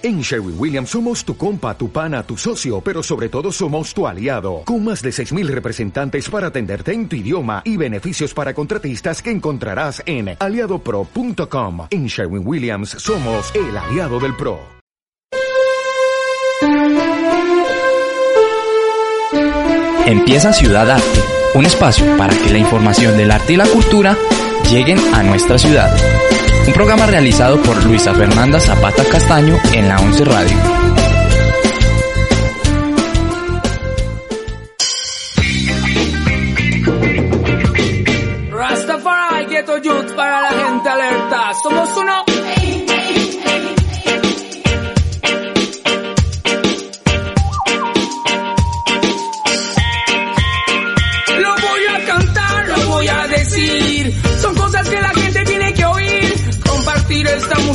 En Sherwin Williams somos tu compa, tu pana, tu socio, pero sobre todo somos tu aliado, con más de 6.000 representantes para atenderte en tu idioma y beneficios para contratistas que encontrarás en aliadopro.com. En Sherwin Williams somos el aliado del PRO. Empieza Ciudad Arte, un espacio para que la información del arte y la cultura lleguen a nuestra ciudad. Un programa realizado por Luisa Fernanda Zapata Castaño en la 11 Radio.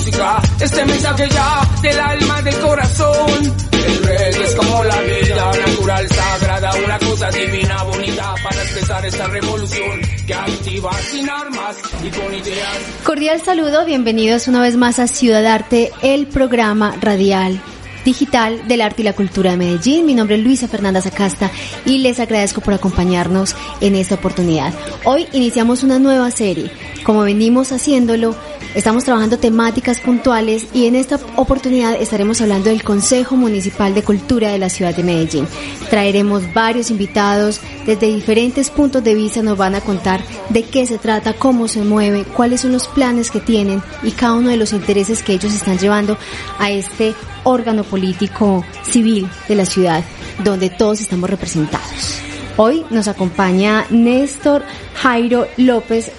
Música, este mensaje ya del alma, del corazón. El reggae es como la vida natural, sagrada, una cosa divina, bonita para empezar esta revolución que activa sin armas y con ideas. Cordial saludo, bienvenidos una vez más a Ciudad Arte, el programa radial digital del arte y la cultura de Medellín. Mi nombre es Luisa Fernanda Zacasta y les agradezco por acompañarnos en esta oportunidad. Hoy iniciamos una nueva serie. Como venimos haciéndolo, estamos trabajando temáticas puntuales y en esta oportunidad estaremos hablando del Consejo Municipal de Cultura de la ciudad de Medellín. Traeremos varios invitados desde diferentes puntos de vista, nos van a contar de qué se trata, cómo se mueve, cuáles son los planes que tienen y cada uno de los intereses que ellos están llevando a este órgano político civil de la ciudad donde todos estamos representados. Hoy nos acompaña Néstor Jairo López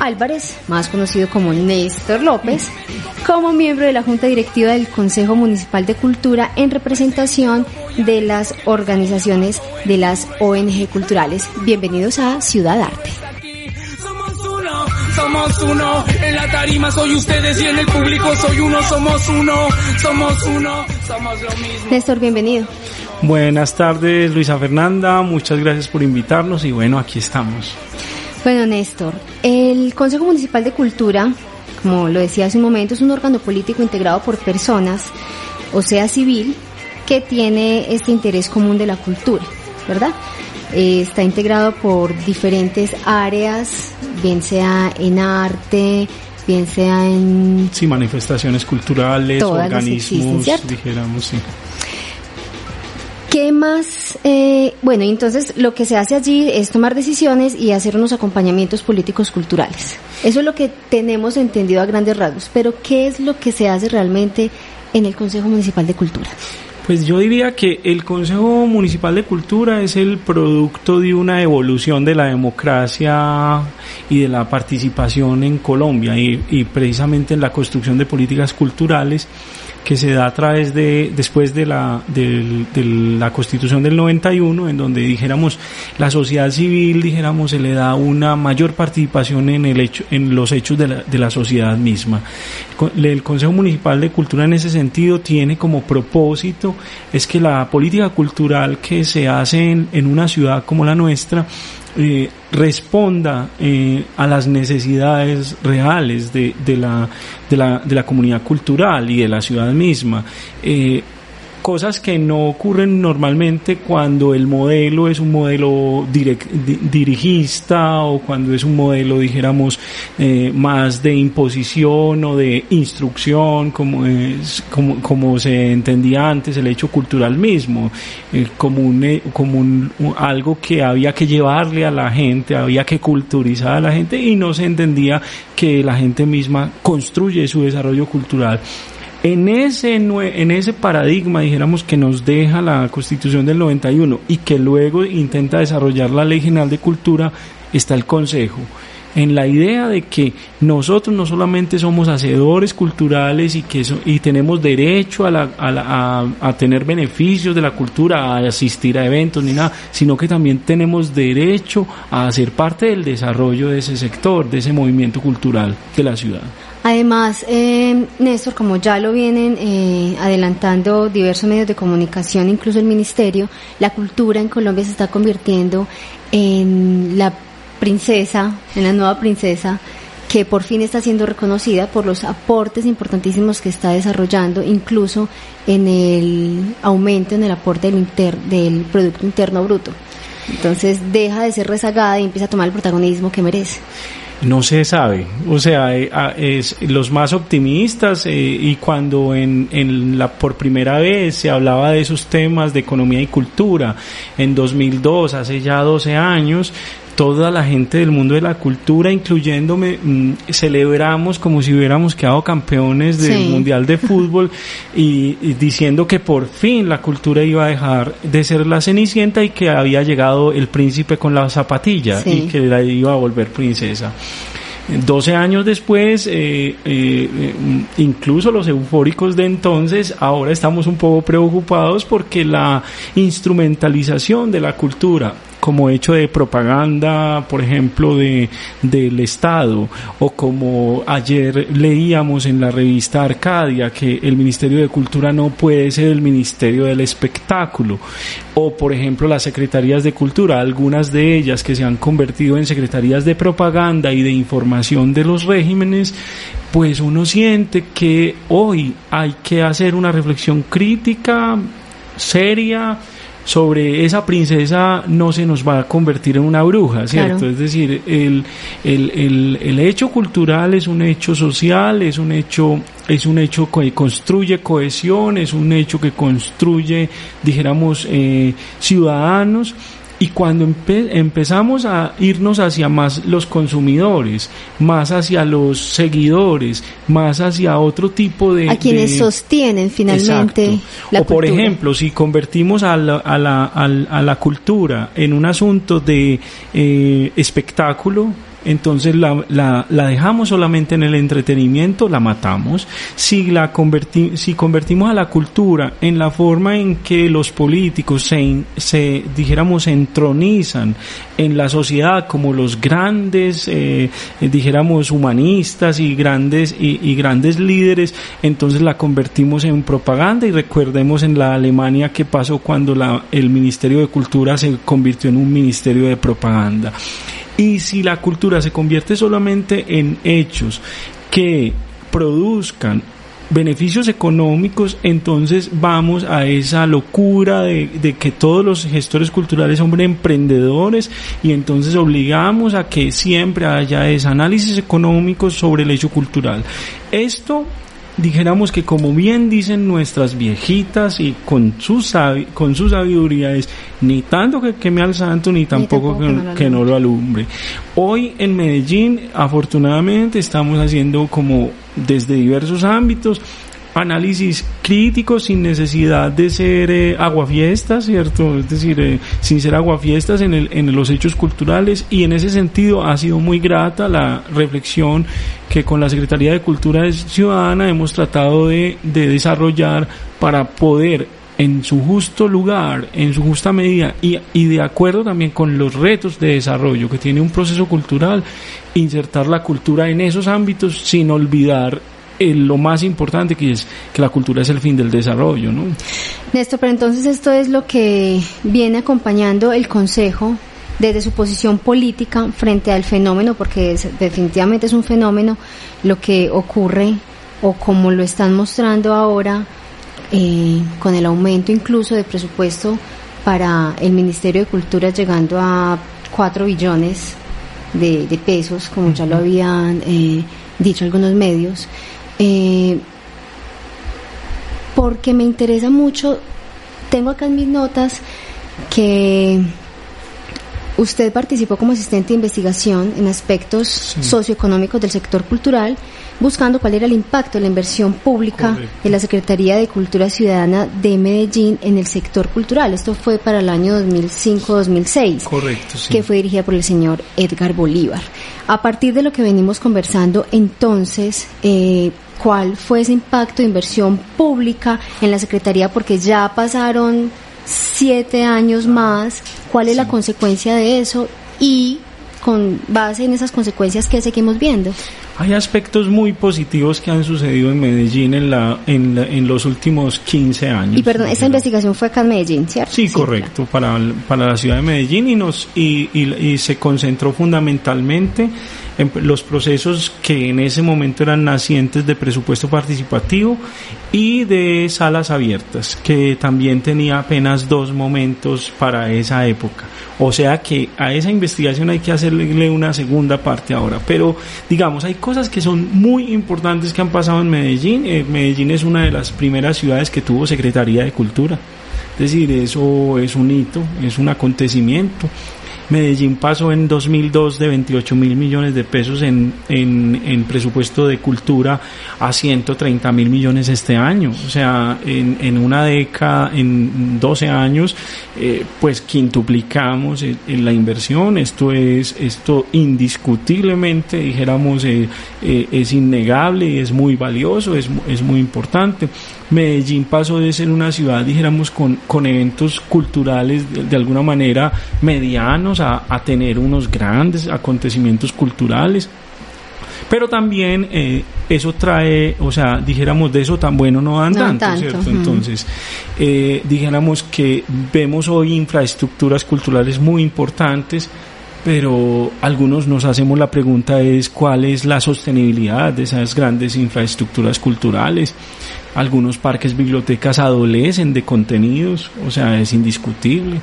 Álvarez, más conocido como Néstor López, como miembro de la Junta Directiva del Consejo Municipal de Cultura en representación de las organizaciones de las ONG culturales. Bienvenidos a Ciudad Arte. Somos uno. En la tarima soy ustedes y en el público soy uno. Somos uno, somos uno, somos lo mismo. Néstor, bienvenido. Buenas tardes, Luisa Fernanda. Muchas gracias por invitarnos y bueno, aquí estamos. Bueno, Néstor, el Consejo Municipal de Cultura, como lo decía hace un momento, es un órgano político integrado por personas, o sea, civil, que tiene este interés común de la cultura, ¿verdad? Eh, está integrado por diferentes áreas, bien sea en arte, bien sea en... Sí, manifestaciones culturales, existen, organismos, ¿cierto? dijéramos, sí. ¿Qué más? Eh, bueno, entonces lo que se hace allí es tomar decisiones y hacer unos acompañamientos políticos culturales. Eso es lo que tenemos entendido a grandes rasgos, pero ¿qué es lo que se hace realmente en el Consejo Municipal de Cultura? Pues yo diría que el Consejo Municipal de Cultura es el producto de una evolución de la democracia y de la participación en Colombia y, y precisamente en la construcción de políticas culturales que se da a través de, después de la, del- de la constitución del 91, en donde dijéramos la sociedad civil, dijéramos, se le da una mayor participación en el hecho, en los hechos de la, de la sociedad misma. El Consejo Municipal de Cultura en ese sentido tiene como propósito es que la política cultural que se hace en, en una ciudad como la nuestra eh, responda eh, a las necesidades reales de, de, la, de, la, de la comunidad cultural y de la ciudad misma. Eh, cosas que no ocurren normalmente cuando el modelo es un modelo direc- di- dirigista o cuando es un modelo, dijéramos, eh, más de imposición o de instrucción, como, es, como, como se entendía antes el hecho cultural mismo, como, un, como un, un- algo que había que llevarle a la gente, había que culturizar a la gente y no se entendía que la gente misma construye su desarrollo cultural. En ese, en ese paradigma, dijéramos, que nos deja la Constitución del 91 y que luego intenta desarrollar la Ley General de Cultura, está el Consejo. En la idea de que nosotros no solamente somos hacedores culturales y que so- y tenemos derecho a, la- a, la- a tener beneficios de la cultura, a asistir a eventos ni nada, sino que también tenemos derecho a ser parte del desarrollo de ese sector, de ese movimiento cultural de la ciudad. Además, eh, Néstor, como ya lo vienen eh, adelantando diversos medios de comunicación, incluso el Ministerio, la cultura en Colombia se está convirtiendo en la princesa, en la nueva princesa que por fin está siendo reconocida por los aportes importantísimos que está desarrollando, incluso en el aumento en el aporte del, del Producto Interno Bruto. Entonces deja de ser rezagada y empieza a tomar el protagonismo que merece. No se sabe, o sea, eh, es los más optimistas eh, y cuando en, en, la por primera vez se hablaba de esos temas de economía y cultura en 2002, hace ya 12 años, toda la gente del mundo de la cultura, incluyéndome, mm, celebramos como si hubiéramos quedado campeones del Mundial de Fútbol y, diciendo que por fin la cultura iba a dejar de ser la cenicienta y que había llegado el príncipe con la zapatilla y que la iba a volver princesa. 12 años después, eh, eh, incluso los eufóricos de entonces, ahora estamos un poco preocupados porque la instrumentalización de la cultura como hecho de propaganda, por ejemplo, de, del Estado, o como ayer leíamos en la revista Arcadia, que el Ministerio de Cultura no puede ser el Ministerio del Espectáculo, o por ejemplo las Secretarías de Cultura, algunas de ellas que se han convertido en Secretarías de Propaganda y de Información de los regímenes, pues uno siente que hoy hay que hacer una reflexión crítica, seria, sobre esa princesa no se nos va a convertir en una bruja, ¿cierto? Es decir, el, el, el, el, hecho cultural es un hecho social, es un hecho, es un hecho que construye cohesión, es un hecho que construye, dijéramos, eh, ciudadanos y cuando empezamos a irnos hacia más los consumidores, más hacia los seguidores, más hacia otro tipo de... A quienes sostienen finalmente la O por ejemplo, si convertimos a la, a la, a la cultura en un asunto de eh, espectáculo, entonces la, la, la, dejamos solamente en el entretenimiento, la matamos. Si, la converti si convertimos a la cultura en la forma en que los políticos se, se dijéramos, entronizan en la sociedad como los grandes, eh, dijéramos, humanistas y grandes, y, y grandes líderes, entonces la convertimos en propaganda y recordemos en la Alemania qué pasó cuando la, el Ministerio de Cultura se convirtió en un ministerio de propaganda. Y si la cultura se convierte solamente en hechos que produzcan beneficios económicos, entonces vamos a esa locura de, que todos los gestores culturales son emprendedores y entonces obligamos a que siempre haya ese análisis económico sobre el hecho cultural. Esto dijéramos que como bien dicen nuestras viejitas y con su, con su sabiduría es ni tanto que queme al santo ni tampoco, que, no lo alumbre. Hoy en Medellín afortunadamente estamos haciendo como desde diversos ámbitos análisis crítico sin necesidad de ser eh, aguafiestas, ¿cierto? Es decir, eh, sin ser aguafiestas en, el, en los hechos culturales y en ese sentido ha sido muy grata la reflexión que con la Secretaría de Cultura Ciudadana hemos tratado de, de desarrollar para poder en su justo lugar, en su justa medida y, y, de acuerdo también con los retos de desarrollo que tiene un proceso cultural, insertar la cultura en esos ámbitos sin olvidar lo más importante que es que la cultura es el fin del desarrollo, ¿no? Néstor, pero entonces esto es lo que viene acompañando el Consejo desde su posición política frente al fenómeno, porque definitivamente es un fenómeno lo que ocurre o como lo están mostrando ahora eh, con el aumento incluso de presupuesto para el Ministerio de Cultura llegando a 4 billones de, pesos, como ya lo habían eh, dicho algunos medios. Eh, porque me interesa mucho, tengo acá en mis notas que usted participó como asistente de investigación en aspectos socioeconómicos del sector cultural, buscando cuál era el impacto de la inversión pública de la Secretaría de Cultura Ciudadana de Medellín en el sector cultural. Esto fue para el año 2005-2006, Correcto, que fue dirigida por el señor Edgar Bolívar. A partir de lo que venimos conversando, entonces, eh, cuál fue ese impacto de inversión pública en la Secretaría, porque ya pasaron siete años más, cuál es la consecuencia de eso y con base en esas consecuencias que seguimos viendo. hay aspectos muy positivos que han sucedido en Medellín en, la, en, en los últimos 15 años. Y perdón, esta investigación fue acá en Medellín, ¿cierto? Sí, correcto, para, para la ciudad de Medellín y, nos, y, y, y se concentró fundamentalmente en los procesos que en ese momento eran nacientes de presupuesto participativo y de salas abiertas, que también tenía apenas dos momentos para esa época. O sea que a esa investigación hay que hacerle una segunda parte ahora. Pero digamos, hay cosas que son muy importantes que han pasado en Medellín. Eh, Medellín es una de las primeras ciudades que tuvo Secretaría de Cultura. Es decir, eso es un hito, es un acontecimiento. Medellín pasó en 2002 de 28 mil millones de pesos en, en, en, presupuesto de cultura a 130 mil millones este año. O sea, en, en una década, en 12 años, eh, pues quintuplicamos en, la inversión. Esto es, esto indiscutiblemente, dijéramos, eh, eh, es innegable y es muy valioso, es, es muy importante. Medellín pasó de ser una ciudad, dijéramos, con, con eventos culturales de, de alguna manera medianos a, a, tener unos grandes acontecimientos culturales. Pero también eh, eso trae, o sea, dijéramos de eso tan bueno no dan no tanto, tanto, ¿cierto? Uh -huh. Entonces, eh, dijéramos que vemos hoy infraestructuras culturales muy importantes, pero algunos nos hacemos la pregunta es cuál es la sostenibilidad de esas grandes infraestructuras culturales. Algunos parques, bibliotecas adolecen de contenidos, o sea, es indiscutible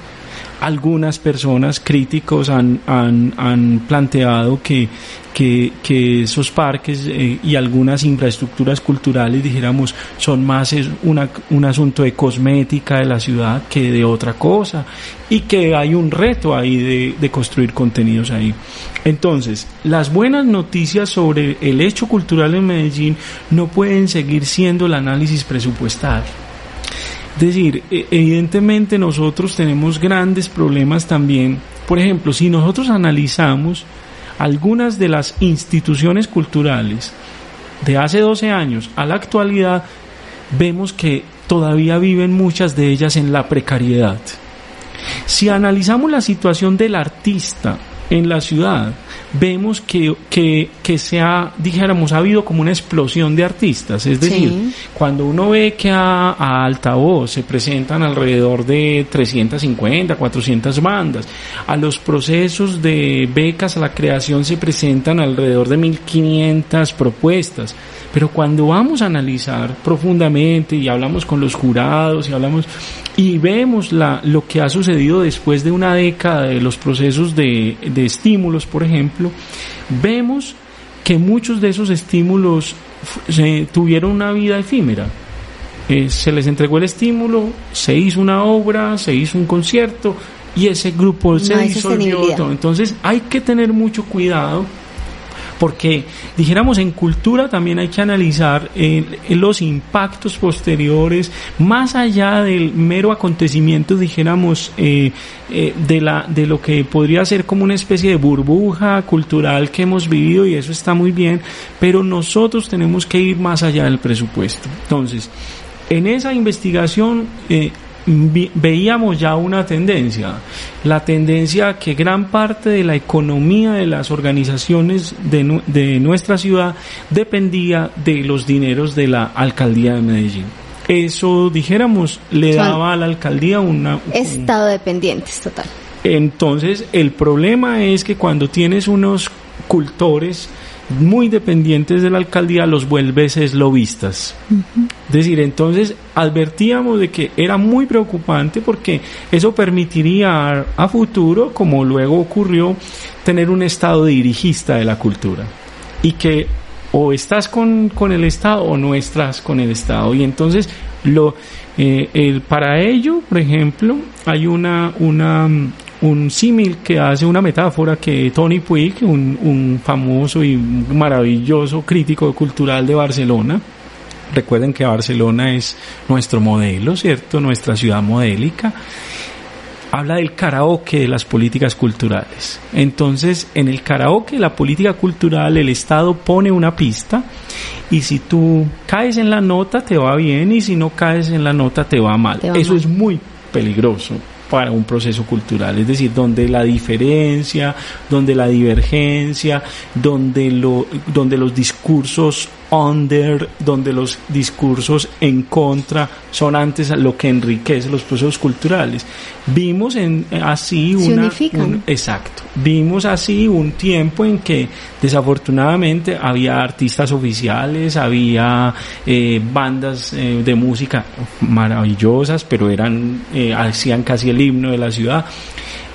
algunas personas críticos han, han, han planteado que, que, que, esos parques eh, y algunas infraestructuras culturales, dijéramos, son más es una, un asunto de cosmética de la ciudad que de otra cosa y que hay un reto ahí de, de construir contenidos ahí. Entonces, las buenas noticias sobre el hecho cultural en Medellín no pueden seguir siendo el análisis presupuestario es decir, evidentemente nosotros tenemos grandes problemas también. Por ejemplo, si nosotros analizamos algunas de las instituciones culturales de hace 12 años a la actualidad, vemos que todavía viven muchas de ellas en la precariedad. Si analizamos la situación del artista en la ciudad, vemos que, que, que se ha, dijéramos, ha habido como una explosión de artistas. Es decir, sí. cuando uno ve que a, a altavoz se presentan alrededor de 350, 400 bandas, a los procesos de becas a la creación se presentan alrededor de 1500 propuestas. Pero cuando vamos a analizar profundamente y hablamos con los jurados y hablamos y vemos la, lo que ha sucedido después de una década de los procesos de, de estímulos, por ejemplo, vemos que muchos de esos estímulos se, tuvieron una vida efímera. Eh, se les entregó el estímulo, se hizo una obra, se hizo un concierto y ese grupo no se disolvió. Entonces hay que tener mucho cuidado porque dijéramos en cultura también hay que analizar eh, los impactos posteriores más allá del mero acontecimiento dijéramos eh, eh, de la de lo que podría ser como una especie de burbuja cultural que hemos vivido y eso está muy bien pero nosotros tenemos que ir más allá del presupuesto. Entonces en esa investigación eh, veíamos ya una tendencia, la tendencia que gran parte de la economía de las organizaciones de, de nuestra ciudad dependía de los dineros de la alcaldía de Medellín. Eso, dijéramos, le daba a la alcaldía una... Estado dependientes, total. Entonces, el problema es que cuando tienes unos cultores muy dependientes de la alcaldía los. Uh -huh. Es decir, entonces advertíamos de que era muy preocupante porque eso permitiría a, a, futuro, como luego ocurrió, tener un estado dirigista de la cultura. Y que o estás con, con el Estado o no estás con el Estado. Y entonces, lo, eh, el, para ello, por ejemplo, hay una, una, un símil que hace una metáfora que Tony Puig, un, un, famoso y maravilloso crítico cultural de Barcelona, recuerden que Barcelona es nuestro modelo, ¿cierto? Nuestra ciudad modélica. Habla del karaoke de las políticas culturales. Entonces, en el karaoke, la política cultural, el Estado pone una pista y si tú caes en la nota te va bien y si no caes en la nota te va mal. Te va Eso mal. es muy peligroso para un proceso cultural, es decir, donde la diferencia, donde la divergencia, donde, lo, donde los discursos under, donde los discursos en contra son antes lo que enriquece los procesos culturales. Vimos en, así una, un, exacto, vimos así un tiempo en que desafortunadamente había artistas oficiales, había eh, bandas eh, de música maravillosas, pero eran eh, hacían casi el himno de la ciudad.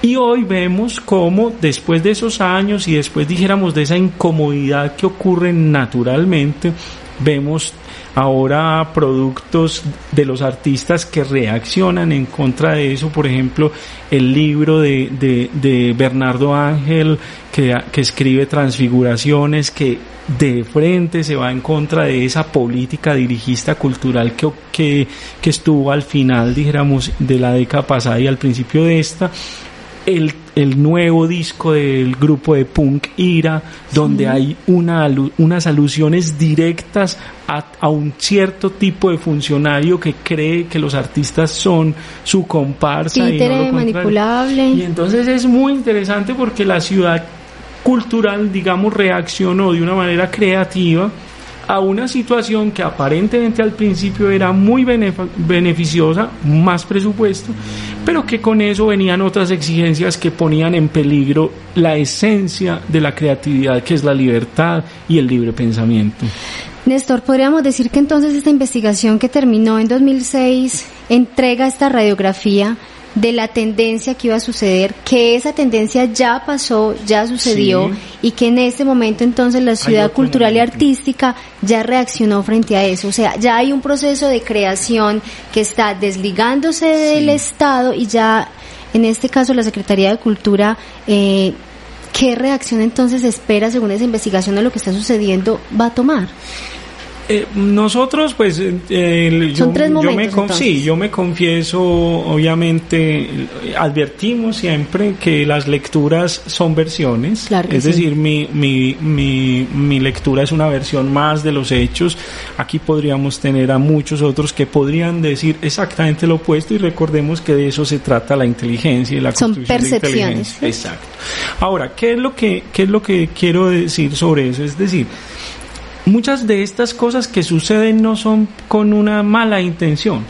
Y hoy vemos cómo después de esos años y después dijéramos de esa incomodidad que ocurre naturalmente, vemos ahora productos de los artistas que reaccionan en contra de eso, por ejemplo, el libro de, de, Bernardo Ángel que, que, escribe Transfiguraciones, que de frente se va en contra de esa política dirigista cultural que, que estuvo al final, dijéramos, de la década pasada y al principio de esta, el, el, nuevo disco del grupo de punk Ira, donde hay una, unas alusiones directas a, a, un cierto tipo de funcionario que cree que los artistas son su comparsa y, no lo manipulable. Y entonces es muy interesante porque la ciudad cultural, digamos, reaccionó de una manera creativa a una situación que aparentemente al principio era muy beneficiosa, más presupuesto, pero que con eso venían otras exigencias que ponían en peligro la esencia de la creatividad, que es la libertad y el libre pensamiento. Néstor, podríamos decir que entonces esta investigación que terminó en 2006 entrega esta radiografía de la tendencia que iba a suceder, que esa tendencia ya pasó, ya sucedió sí. y que en este momento entonces la ciudad cultural momento. y artística ya reaccionó frente a eso. O sea, ya hay un proceso de creación que está desligándose del. Estado y ya, en este caso, la Secretaría de Cultura, eh, ¿qué reacción entonces espera según esa investigación de lo que está sucediendo va a tomar? Eh, nosotros, pues, eh, yo, yo, me, sí, yo me confieso, obviamente, advertimos siempre que las lecturas son versiones, claro es sí. decir, mi, mi, mi, mi, lectura es una versión más de los hechos. Aquí podríamos tener a muchos otros que podrían decir exactamente lo opuesto y recordemos que de eso se trata la inteligencia y la son construcción percepciones. de inteligencia. Exacto. Ahora, ¿qué es lo que, qué es lo que quiero decir sobre eso? Es decir, muchas de estas cosas que suceden no son con una mala intención.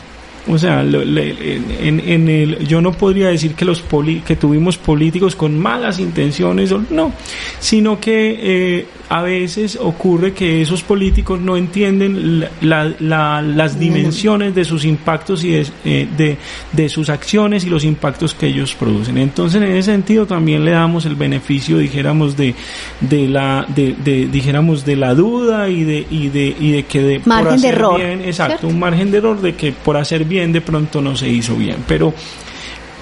O sea, le, en, en, el, yo no podría decir que los poli, que tuvimos políticos con malas intenciones, no, sino que eh, a veces ocurre que esos políticos no entienden la, la, la, las dimensiones de sus impactos y de, eh, de, de, sus acciones y los impactos que ellos producen. Entonces, en ese sentido, también le damos el beneficio, dijéramos, de, de la, de, de dijéramos, de la duda y de, y de, y de que de, margen por hacer de error, bien, exacto, ¿cierto? un margen de error de que por hacer bien de pronto no se hizo bien. Pero,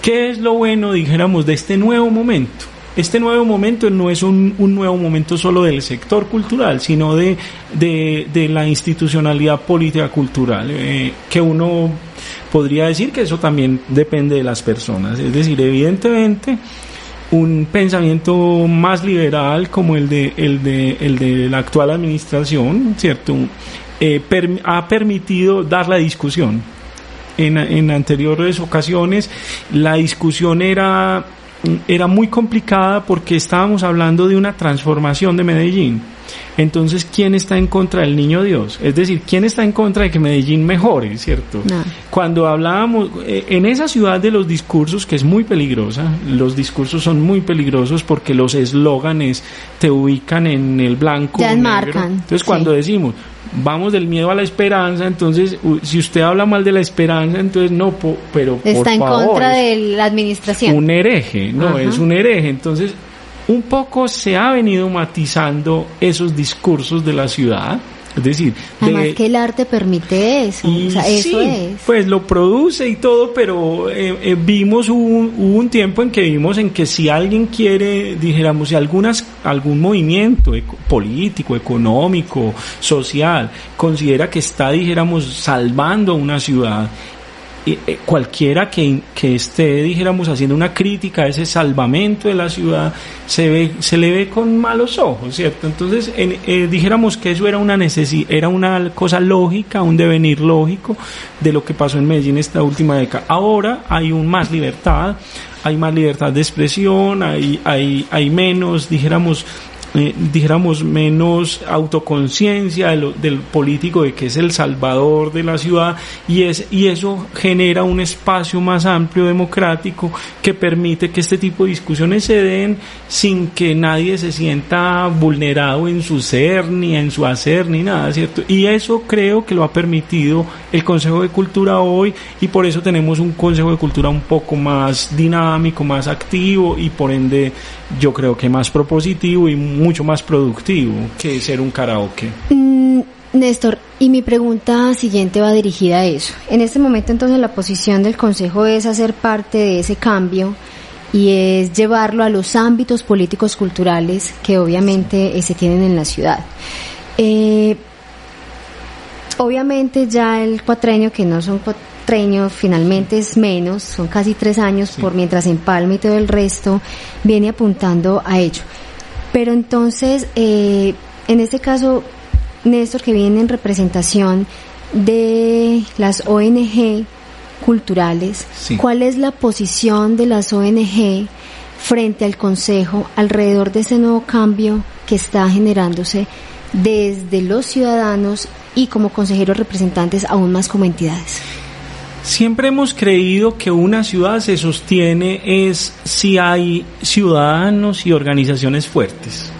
¿qué es lo bueno, dijéramos, de este nuevo momento? Este nuevo momento no es un, un, nuevo momento solo del sector cultural, sino de, de, de la institucionalidad política cultural, eh, que uno podría decir que eso también depende de las personas. Es decir, evidentemente, un pensamiento más liberal como el de, el de, el de la actual administración, ¿cierto? Eh, ha permitido dar la discusión. En, en anteriores ocasiones la discusión era era muy complicada porque estábamos hablando de una transformación de Medellín. Entonces, ¿quién está en contra del niño Dios? Es decir, ¿quién está en contra de que Medellín mejore, cierto? No. Cuando hablábamos, eh, en esa ciudad de los discursos, que es muy peligrosa, los discursos son muy peligrosos porque los eslóganes te ubican en el blanco. Ya negro. marcan. Entonces, cuando sí. decimos, vamos del miedo a la esperanza, entonces si usted habla mal de la esperanza, entonces no, po, pero está por en favor, contra de la administración. Un hereje, no, Ajá. es un hereje. Entonces, un poco se ha venido matizando esos discursos de la ciudad. Es decir, además de, que el arte permite eso, y o sea, eso sí, es. Pues lo produce y todo, pero eh, eh, vimos un, hubo un tiempo en que vimos en que si alguien quiere, dijéramos, si algunas, algún movimiento eco, político, económico, social, considera que está, dijéramos, salvando una ciudad eh, cualquiera que, que, esté, dijéramos, haciendo una crítica a ese salvamento de la ciudad, se ve, se le ve con malos ojos, ¿cierto? Entonces, eh, dijéramos que eso era una necesidad, era una cosa lógica, un devenir lógico de lo que pasó en Medellín esta última década. Ahora hay un más libertad, hay más libertad de expresión, hay, hay, hay menos, dijéramos, eh, dijéramos, menos autoconciencia del político de que es el salvador de la ciudad y, es, y eso genera un espacio más amplio democrático que permite que este tipo de discusiones se den sin que nadie se sienta vulnerado en su ser, ni en su hacer, ni nada, ¿cierto? Y eso creo que lo ha permitido el Consejo de Cultura hoy y por eso tenemos un Consejo de Cultura un poco más dinámico, más activo y por ende yo creo que más propositivo y mucho más productivo que ser un karaoke. Mm, Néstor, y mi pregunta siguiente va dirigida a eso. En este momento entonces la posición del Consejo es hacer parte de ese cambio y es llevarlo a los ámbitos políticos culturales que obviamente eh, se tienen en la ciudad. Eh, obviamente ya el cuatrenio, que no son cuatreños, finalmente es menos, son casi tres años, por mientras en Palma y todo el resto viene apuntando a ello. Pero entonces, eh, en este caso, Néstor, que viene en representación de las ONG culturales, ¿cuál es la posición de las ONG frente al Consejo alrededor de ese nuevo cambio que está generándose desde los ciudadanos y como consejeros representantes aún más como entidades? Siempre hemos creído que una ciudad se sostiene es si hay ciudadanos y organizaciones fuertes.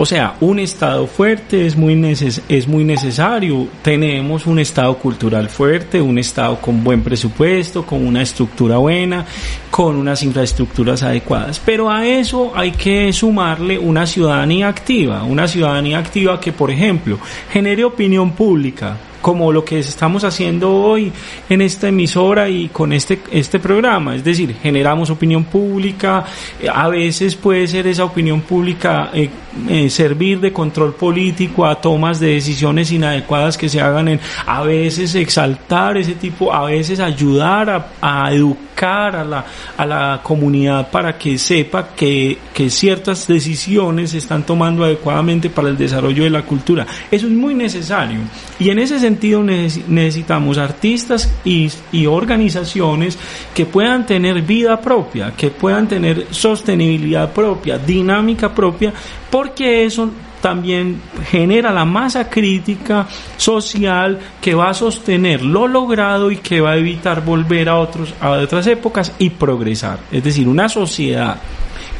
O sea, un Estado fuerte es muy, es muy necesario. Tenemos un Estado cultural fuerte, un Estado con buen presupuesto, con una estructura buena, con unas infraestructuras adecuadas. Pero a eso hay que sumarle una ciudadanía activa, una ciudadanía activa que, por ejemplo, genere opinión pública, como lo que estamos haciendo hoy en esta emisora y con este, este programa. Es decir, generamos opinión pública, a veces puede ser esa opinión pública eh, eh, servir de control político a tomas de decisiones inadecuadas que se hagan en, a veces exaltar ese tipo, a veces ayudar a, a educar a la, a la comunidad para que sepa que, que ciertas decisiones se están tomando adecuadamente para el desarrollo de la cultura. Eso es muy necesario. Y en ese sentido necesitamos artistas y, y organizaciones que puedan tener vida propia, que puedan tener sostenibilidad propia, dinámica propia, porque eso también genera la masa crítica social que va a sostener lo logrado y que va a evitar volver a otros a otras épocas y progresar. Es decir, una sociedad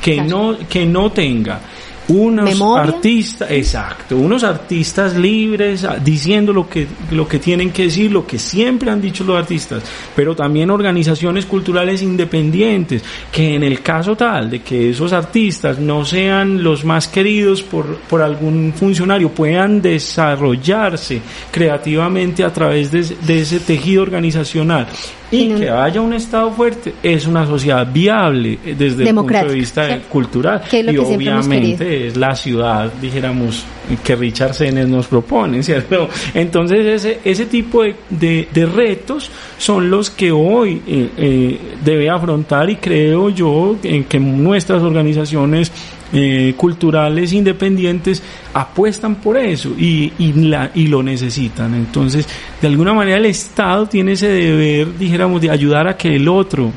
que no que no tenga unos artistas, exacto, unos artistas libres ah, diciendo lo que, lo que tienen que decir, lo que siempre han dicho los artistas, pero también organizaciones culturales independientes, que en el caso tal de que esos artistas no sean los más queridos por, por algún funcionario, puedan desarrollarse creativamente a través de, de ese tejido organizacional y que haya un Estado fuerte es una sociedad viable eh, desde el punto de vista cultural. Y obviamente es la ciudad dijéramos que Richard Senes nos propone cierto entonces ese ese tipo de, de, retos son los que hoy eh, eh, debe afrontar y creo yo en que nuestras organizaciones eh, culturales independientes apuestan por eso y, y, la, y lo necesitan. Entonces, de alguna manera el Estado tiene ese deber, dijéramos, de ayudar a que el otro,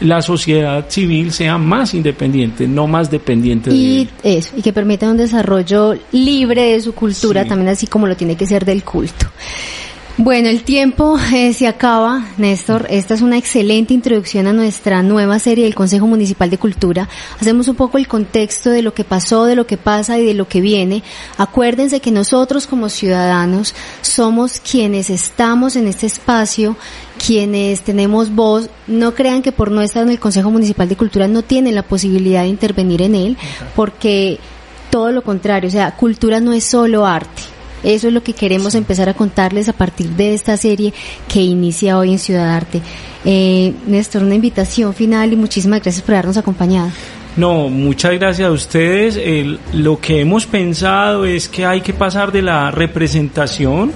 la sociedad civil sea más independiente, no más dependiente y de eso y que permita un desarrollo libre de su cultura, también así como lo tiene que ser del culto. Bueno, el tiempo eh, se acaba, Néstor. Esta es una excelente introducción a nuestra nueva serie del Consejo Municipal de Cultura. Hacemos un poco el contexto de lo que pasó, de lo que pasa y de lo que viene. Acuérdense que nosotros como ciudadanos somos quienes estamos en este espacio, quienes tenemos voz. No crean que por no estar en el Consejo Municipal de Cultura no tienen la posibilidad de intervenir en él, porque todo lo contrario, o sea, cultura no es solo arte eso es lo que queremos empezar a contarles a partir de esta serie que inicia hoy en Ciudad Arte. Eh, Néstor, una invitación final y muchísimas gracias por habernos acompañado. No, muchas gracias a ustedes. lo que hemos pensado es que hay que pasar de la representación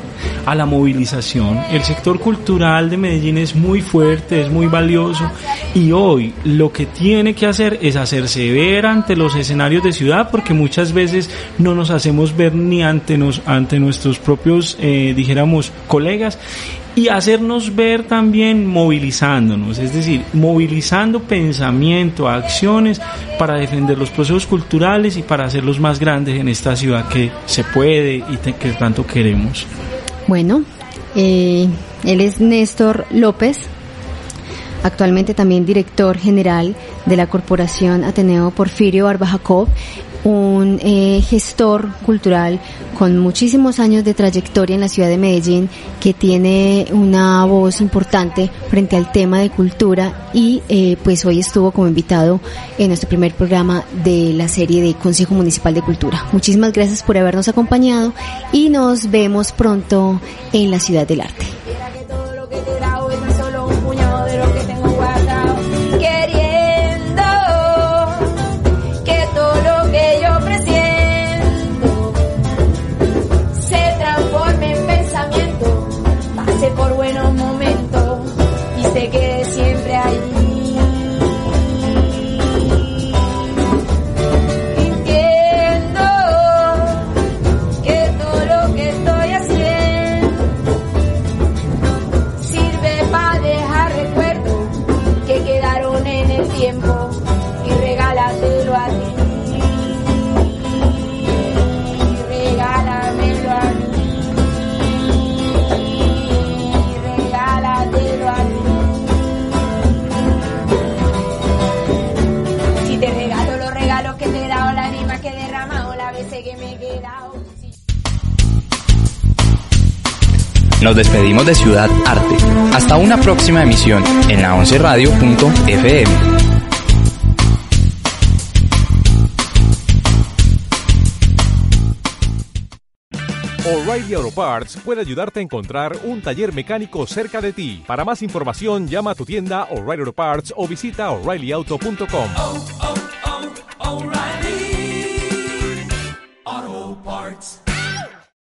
a la movilización. El sector cultural de Medellín es muy fuerte, es muy valioso y hoy lo que tiene que hacer es hacerse ver ante los escenarios de ciudad porque muchas veces no nos hacemos ver ni ante, nos, ante nuestros propios, eh, dijéramos, colegas y hacernos ver también movilizándonos, es decir, movilizando pensamiento, acciones para defender los procesos culturales y para hacerlos más grandes en esta ciudad que se puede y que tanto queremos. Bueno, eh, él es Néstor López, actualmente también director general de la Corporación Ateneo Porfirio Barba Jacob un eh, gestor cultural con muchísimos años de trayectoria en la ciudad de Medellín que tiene una voz importante frente al tema de cultura y eh, pues hoy estuvo como invitado en nuestro primer programa de la serie de Consejo Municipal de Cultura. Muchísimas gracias por habernos acompañado y nos vemos pronto en la Ciudad del Arte. Nos despedimos de Ciudad Arte. Hasta una próxima emisión en la 11radio.fm. O'Reilly Auto Parts puede ayudarte a encontrar un taller mecánico cerca de ti. Para más información, llama a tu tienda O'Reilly Auto Parts o visita oreillyauto.com. Oh,